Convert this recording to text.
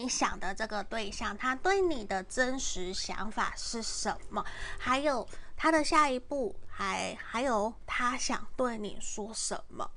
你想的这个对象他对你的真实想法是什么？还有他的下一步还还有他想对你说什么？